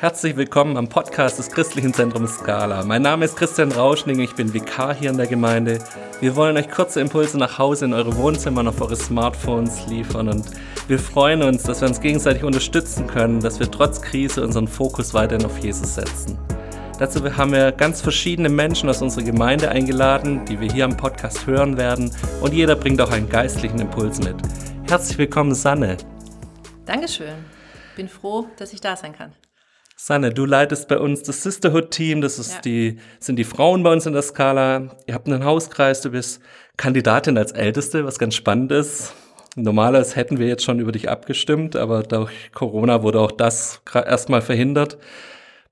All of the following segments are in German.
Herzlich willkommen am Podcast des Christlichen Zentrums Skala. Mein Name ist Christian Rauschning, ich bin Vikar hier in der Gemeinde. Wir wollen euch kurze Impulse nach Hause in eure Wohnzimmer und auf eure Smartphones liefern und wir freuen uns, dass wir uns gegenseitig unterstützen können, dass wir trotz Krise unseren Fokus weiterhin auf Jesus setzen. Dazu haben wir ganz verschiedene Menschen aus unserer Gemeinde eingeladen, die wir hier am Podcast hören werden und jeder bringt auch einen geistlichen Impuls mit. Herzlich willkommen, Sanne. Dankeschön. Bin froh, dass ich da sein kann. Sanne, du leitest bei uns das Sisterhood-Team, das ist ja. die, sind die Frauen bei uns in der Skala. Ihr habt einen Hauskreis, du bist Kandidatin als Älteste, was ganz spannend ist. Normalerweise hätten wir jetzt schon über dich abgestimmt, aber durch Corona wurde auch das erstmal verhindert.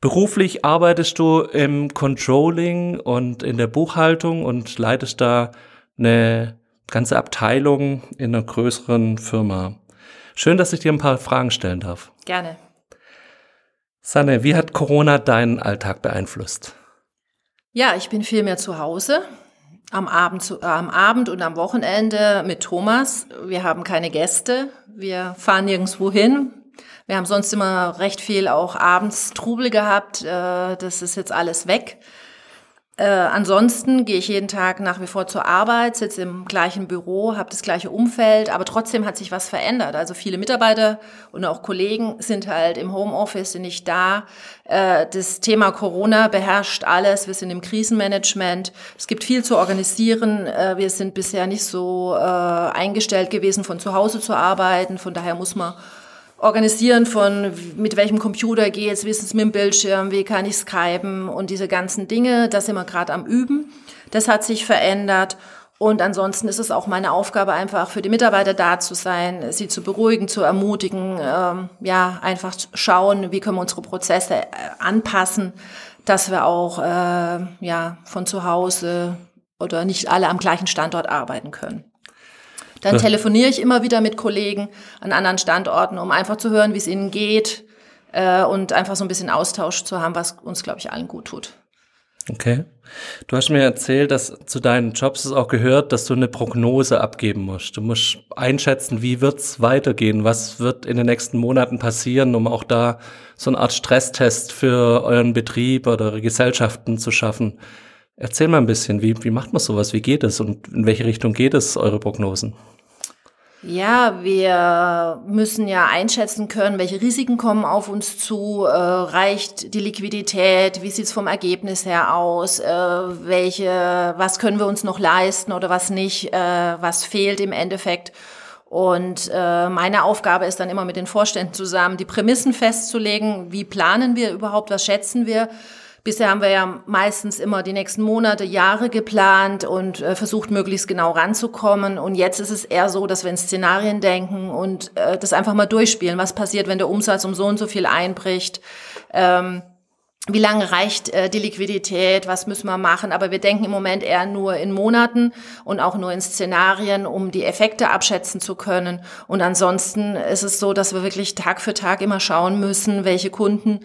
Beruflich arbeitest du im Controlling und in der Buchhaltung und leitest da eine ganze Abteilung in einer größeren Firma. Schön, dass ich dir ein paar Fragen stellen darf. Gerne. Sanne, wie hat Corona deinen Alltag beeinflusst? Ja, ich bin viel mehr zu Hause. Am Abend, äh, am Abend und am Wochenende mit Thomas. Wir haben keine Gäste. Wir fahren nirgendwo hin. Wir haben sonst immer recht viel auch abends Trubel gehabt. Äh, das ist jetzt alles weg. Äh, ansonsten gehe ich jeden Tag nach wie vor zur Arbeit, sitze im gleichen Büro, habe das gleiche Umfeld, aber trotzdem hat sich was verändert. Also viele Mitarbeiter und auch Kollegen sind halt im Homeoffice, sind nicht da. Äh, das Thema Corona beherrscht alles. Wir sind im Krisenmanagement. Es gibt viel zu organisieren. Äh, wir sind bisher nicht so äh, eingestellt gewesen, von zu Hause zu arbeiten. Von daher muss man Organisieren von mit welchem Computer geht's, wie ist es mit dem Bildschirm, wie kann ich skypen und diese ganzen Dinge, das sind wir gerade am Üben. Das hat sich verändert. Und ansonsten ist es auch meine Aufgabe, einfach für die Mitarbeiter da zu sein, sie zu beruhigen, zu ermutigen, ähm, ja, einfach schauen, wie können wir unsere Prozesse äh, anpassen, dass wir auch äh, ja, von zu Hause oder nicht alle am gleichen Standort arbeiten können. Dann telefoniere ich immer wieder mit Kollegen an anderen Standorten, um einfach zu hören, wie es ihnen geht äh, und einfach so ein bisschen Austausch zu haben, was uns, glaube ich, allen gut tut. Okay. Du hast mir erzählt, dass zu deinen Jobs es auch gehört, dass du eine Prognose abgeben musst. Du musst einschätzen, wie wird's weitergehen, was wird in den nächsten Monaten passieren, um auch da so eine Art Stresstest für euren Betrieb oder eure Gesellschaften zu schaffen. Erzähl mal ein bisschen, wie, wie macht man sowas? Wie geht es und in welche Richtung geht es, eure Prognosen? Ja, wir müssen ja einschätzen können, welche Risiken kommen auf uns zu, äh, reicht die Liquidität, wie sieht's vom Ergebnis her aus, äh, welche, was können wir uns noch leisten oder was nicht, äh, was fehlt im Endeffekt. Und äh, meine Aufgabe ist dann immer mit den Vorständen zusammen, die Prämissen festzulegen, wie planen wir überhaupt, was schätzen wir Bisher haben wir ja meistens immer die nächsten Monate, Jahre geplant und äh, versucht, möglichst genau ranzukommen. Und jetzt ist es eher so, dass wir in Szenarien denken und äh, das einfach mal durchspielen. Was passiert, wenn der Umsatz um so und so viel einbricht? Ähm, wie lange reicht äh, die Liquidität, was müssen wir machen. Aber wir denken im Moment eher nur in Monaten und auch nur in Szenarien, um die Effekte abschätzen zu können. Und ansonsten ist es so, dass wir wirklich Tag für Tag immer schauen müssen, welche Kunden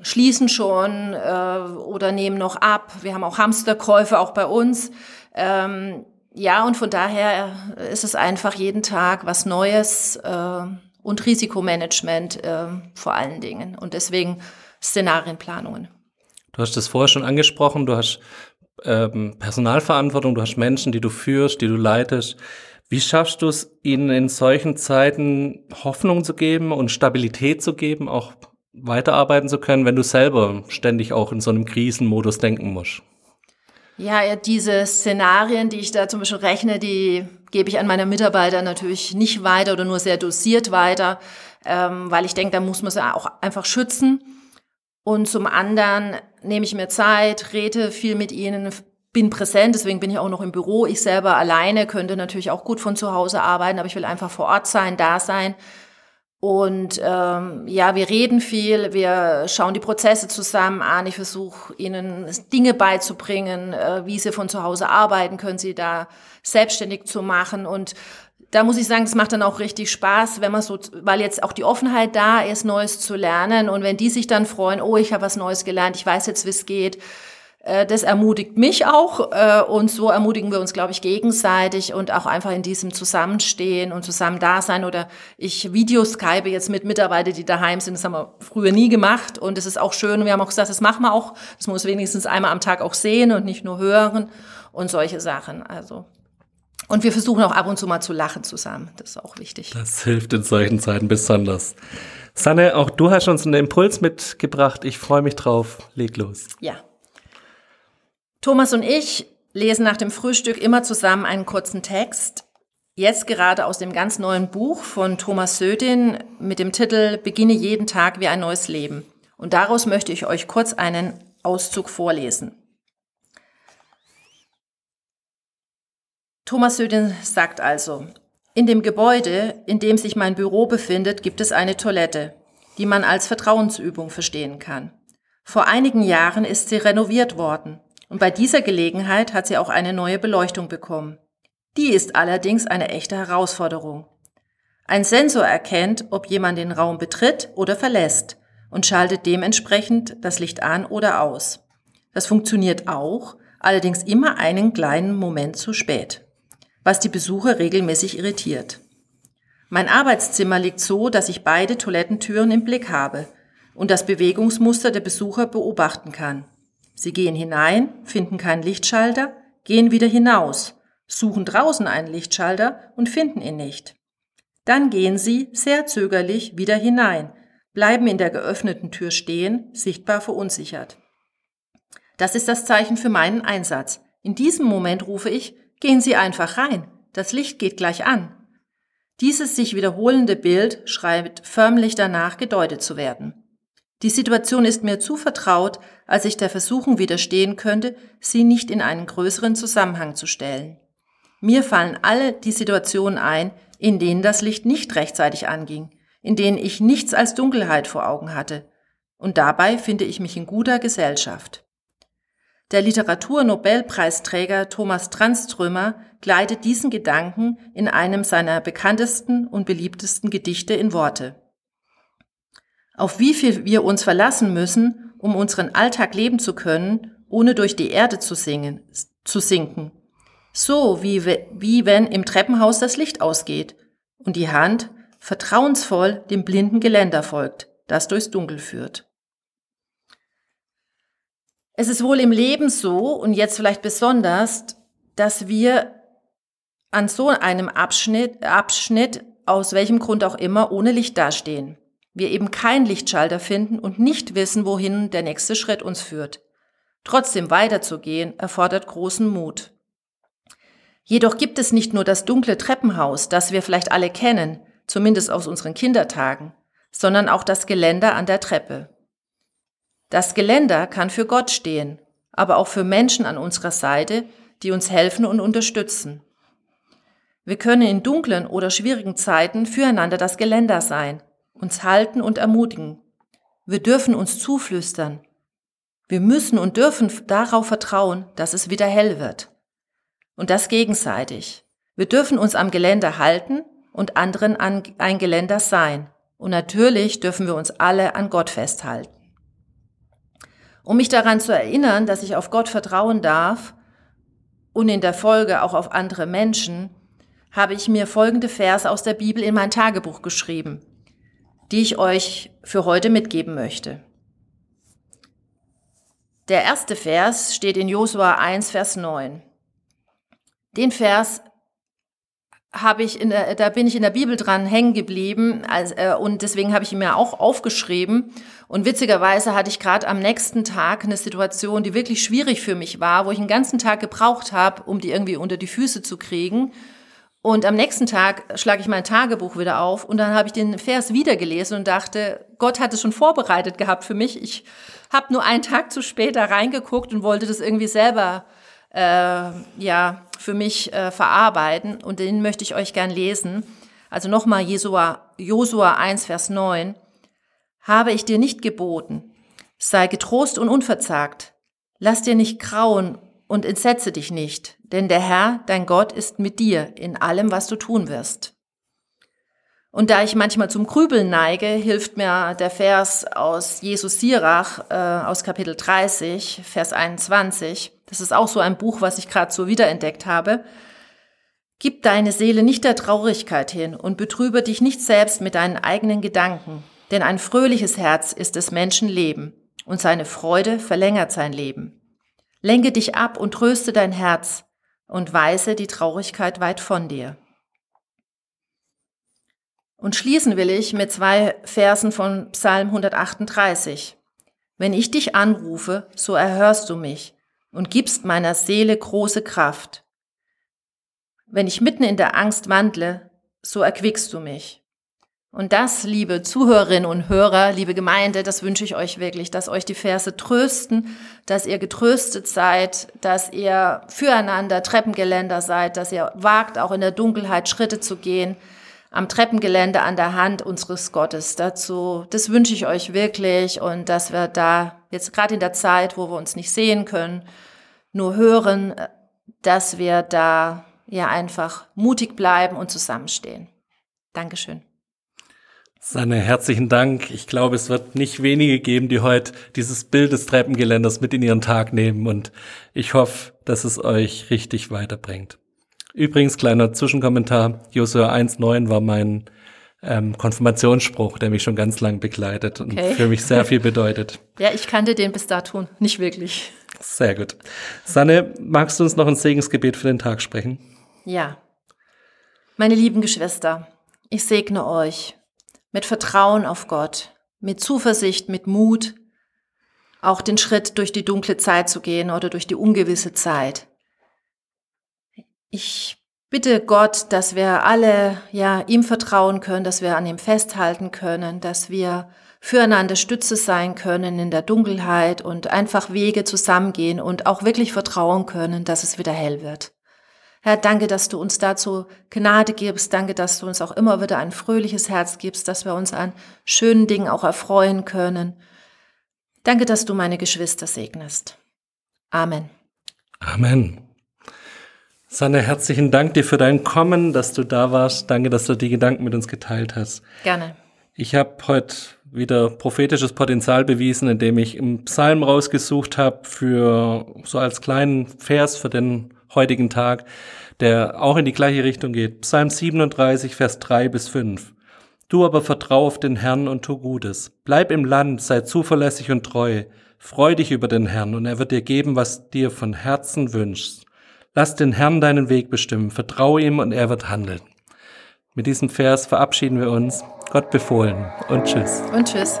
schließen schon äh, oder nehmen noch ab. Wir haben auch Hamsterkäufe auch bei uns. Ähm, ja, und von daher ist es einfach jeden Tag was Neues äh, und Risikomanagement äh, vor allen Dingen. Und deswegen Szenarienplanungen. Du hast das vorher schon angesprochen, du hast ähm, Personalverantwortung, du hast Menschen, die du führst, die du leitest. Wie schaffst du es, ihnen in solchen Zeiten Hoffnung zu geben und Stabilität zu geben, auch weiterarbeiten zu können, wenn du selber ständig auch in so einem Krisenmodus denken musst? Ja, diese Szenarien, die ich da zum Beispiel rechne, die gebe ich an meine Mitarbeiter natürlich nicht weiter oder nur sehr dosiert weiter, ähm, weil ich denke, da muss man sie auch einfach schützen. Und zum anderen nehme ich mir Zeit, rede viel mit ihnen, bin präsent, deswegen bin ich auch noch im Büro. Ich selber alleine könnte natürlich auch gut von zu Hause arbeiten, aber ich will einfach vor Ort sein, da sein, und ähm, ja, wir reden viel, wir schauen die Prozesse zusammen an. Ich versuche ihnen Dinge beizubringen, äh, wie sie von zu Hause arbeiten, können sie da selbstständig zu machen. Und da muss ich sagen, das macht dann auch richtig Spaß, wenn man so, weil jetzt auch die Offenheit da ist, Neues zu lernen. Und wenn die sich dann freuen, oh, ich habe was Neues gelernt, ich weiß jetzt, wie es geht, das ermutigt mich auch äh, und so ermutigen wir uns, glaube ich, gegenseitig und auch einfach in diesem Zusammenstehen und zusammen da sein oder ich Videoskype jetzt mit Mitarbeitern, die daheim sind, das haben wir früher nie gemacht und es ist auch schön wir haben auch gesagt, das machen wir auch, das muss wenigstens einmal am Tag auch sehen und nicht nur hören und solche Sachen, also und wir versuchen auch ab und zu mal zu lachen zusammen. Das ist auch wichtig. Das hilft in solchen Zeiten besonders. Sanne, auch du hast uns einen Impuls mitgebracht. Ich freue mich drauf. Leg los. Ja. Thomas und ich lesen nach dem Frühstück immer zusammen einen kurzen Text. Jetzt gerade aus dem ganz neuen Buch von Thomas Södin mit dem Titel Beginne jeden Tag wie ein neues Leben. Und daraus möchte ich euch kurz einen Auszug vorlesen. Thomas Södin sagt also, in dem Gebäude, in dem sich mein Büro befindet, gibt es eine Toilette, die man als Vertrauensübung verstehen kann. Vor einigen Jahren ist sie renoviert worden und bei dieser Gelegenheit hat sie auch eine neue Beleuchtung bekommen. Die ist allerdings eine echte Herausforderung. Ein Sensor erkennt, ob jemand den Raum betritt oder verlässt und schaltet dementsprechend das Licht an oder aus. Das funktioniert auch, allerdings immer einen kleinen Moment zu spät was die Besucher regelmäßig irritiert. Mein Arbeitszimmer liegt so, dass ich beide Toilettentüren im Blick habe und das Bewegungsmuster der Besucher beobachten kann. Sie gehen hinein, finden keinen Lichtschalter, gehen wieder hinaus, suchen draußen einen Lichtschalter und finden ihn nicht. Dann gehen sie, sehr zögerlich, wieder hinein, bleiben in der geöffneten Tür stehen, sichtbar verunsichert. Das ist das Zeichen für meinen Einsatz. In diesem Moment rufe ich, Gehen Sie einfach rein. Das Licht geht gleich an. Dieses sich wiederholende Bild schreibt förmlich danach, gedeutet zu werden. Die Situation ist mir zu vertraut, als ich der Versuchung widerstehen könnte, sie nicht in einen größeren Zusammenhang zu stellen. Mir fallen alle die Situationen ein, in denen das Licht nicht rechtzeitig anging, in denen ich nichts als Dunkelheit vor Augen hatte. Und dabei finde ich mich in guter Gesellschaft. Der Literaturnobelpreisträger Thomas Tranströmer gleitet diesen Gedanken in einem seiner bekanntesten und beliebtesten Gedichte in Worte. Auf wie viel wir uns verlassen müssen, um unseren Alltag leben zu können, ohne durch die Erde zu, singen, zu sinken. So wie, wie wenn im Treppenhaus das Licht ausgeht und die Hand vertrauensvoll dem blinden Geländer folgt, das durchs Dunkel führt. Es ist wohl im Leben so und jetzt vielleicht besonders, dass wir an so einem Abschnitt, Abschnitt, aus welchem Grund auch immer, ohne Licht dastehen. Wir eben keinen Lichtschalter finden und nicht wissen, wohin der nächste Schritt uns führt. Trotzdem weiterzugehen erfordert großen Mut. Jedoch gibt es nicht nur das dunkle Treppenhaus, das wir vielleicht alle kennen, zumindest aus unseren Kindertagen, sondern auch das Geländer an der Treppe. Das Geländer kann für Gott stehen, aber auch für Menschen an unserer Seite, die uns helfen und unterstützen. Wir können in dunklen oder schwierigen Zeiten füreinander das Geländer sein, uns halten und ermutigen. Wir dürfen uns zuflüstern. Wir müssen und dürfen darauf vertrauen, dass es wieder hell wird. Und das gegenseitig. Wir dürfen uns am Geländer halten und anderen an ein Geländer sein. Und natürlich dürfen wir uns alle an Gott festhalten. Um mich daran zu erinnern, dass ich auf Gott vertrauen darf und in der Folge auch auf andere Menschen, habe ich mir folgende Verse aus der Bibel in mein Tagebuch geschrieben, die ich euch für heute mitgeben möchte. Der erste Vers steht in Josua 1, Vers 9. Den Vers habe ich in der, da bin ich in der Bibel dran hängen geblieben also, äh, und deswegen habe ich ihn mir auch aufgeschrieben. Und witzigerweise hatte ich gerade am nächsten Tag eine Situation, die wirklich schwierig für mich war, wo ich einen ganzen Tag gebraucht habe, um die irgendwie unter die Füße zu kriegen. Und am nächsten Tag schlage ich mein Tagebuch wieder auf und dann habe ich den Vers wieder gelesen und dachte, Gott hat es schon vorbereitet gehabt für mich. Ich habe nur einen Tag zu spät da reingeguckt und wollte das irgendwie selber äh, ja für mich äh, verarbeiten und den möchte ich euch gern lesen. Also nochmal Josua, Josua 1, Vers 9. Habe ich dir nicht geboten, sei getrost und unverzagt, lass dir nicht grauen und entsetze dich nicht, denn der Herr, dein Gott, ist mit dir in allem, was du tun wirst. Und da ich manchmal zum Grübeln neige, hilft mir der Vers aus Jesus Sirach äh, aus Kapitel 30, Vers 21. Das ist auch so ein Buch, was ich gerade so wiederentdeckt habe. Gib deine Seele nicht der Traurigkeit hin und betrübe dich nicht selbst mit deinen eigenen Gedanken, denn ein fröhliches Herz ist des Menschen Leben und seine Freude verlängert sein Leben. Lenke dich ab und tröste dein Herz und weise die Traurigkeit weit von dir. Und schließen will ich mit zwei Versen von Psalm 138. Wenn ich dich anrufe, so erhörst du mich und gibst meiner Seele große Kraft. Wenn ich mitten in der Angst wandle, so erquickst du mich. Und das, liebe Zuhörerinnen und Hörer, liebe Gemeinde, das wünsche ich euch wirklich, dass euch die Verse trösten, dass ihr getröstet seid, dass ihr füreinander Treppengeländer seid, dass ihr wagt, auch in der Dunkelheit Schritte zu gehen, am Treppengelände an der Hand unseres Gottes. Dazu, das wünsche ich euch wirklich und dass wir da jetzt gerade in der Zeit, wo wir uns nicht sehen können, nur hören, dass wir da ja einfach mutig bleiben und zusammenstehen. Dankeschön. Sanne, herzlichen Dank. Ich glaube, es wird nicht wenige geben, die heute dieses Bild des Treppengeländers mit in ihren Tag nehmen und ich hoffe, dass es euch richtig weiterbringt. Übrigens, kleiner Zwischenkommentar, Josua 1.9 war mein ähm, Konfirmationsspruch, der mich schon ganz lang begleitet okay. und für mich sehr viel bedeutet. Ja, ich kannte den bis dato nicht wirklich. Sehr gut. Sanne, magst du uns noch ein Segensgebet für den Tag sprechen? Ja. Meine lieben Geschwister, ich segne euch mit Vertrauen auf Gott, mit Zuversicht, mit Mut, auch den Schritt durch die dunkle Zeit zu gehen oder durch die ungewisse Zeit. Ich bitte Gott, dass wir alle ja ihm vertrauen können, dass wir an ihm festhalten können, dass wir füreinander Stütze sein können in der Dunkelheit und einfach Wege zusammengehen und auch wirklich vertrauen können, dass es wieder hell wird. Herr, danke, dass du uns dazu Gnade gibst. Danke, dass du uns auch immer wieder ein fröhliches Herz gibst, dass wir uns an schönen Dingen auch erfreuen können. Danke, dass du meine Geschwister segnest. Amen. Amen. Sanne, herzlichen Dank dir für dein Kommen, dass du da warst. Danke, dass du die Gedanken mit uns geteilt hast. Gerne. Ich habe heute wieder prophetisches Potenzial bewiesen, indem ich im Psalm rausgesucht habe für so als kleinen Vers für den heutigen Tag, der auch in die gleiche Richtung geht. Psalm 37, Vers 3 bis 5. Du aber vertrau auf den Herrn und tu Gutes. Bleib im Land, sei zuverlässig und treu. Freu dich über den Herrn und er wird dir geben, was dir von Herzen wünschst. Lass den Herrn deinen Weg bestimmen, vertraue ihm und er wird handeln. Mit diesem Vers verabschieden wir uns. Gott befohlen und tschüss. Und tschüss.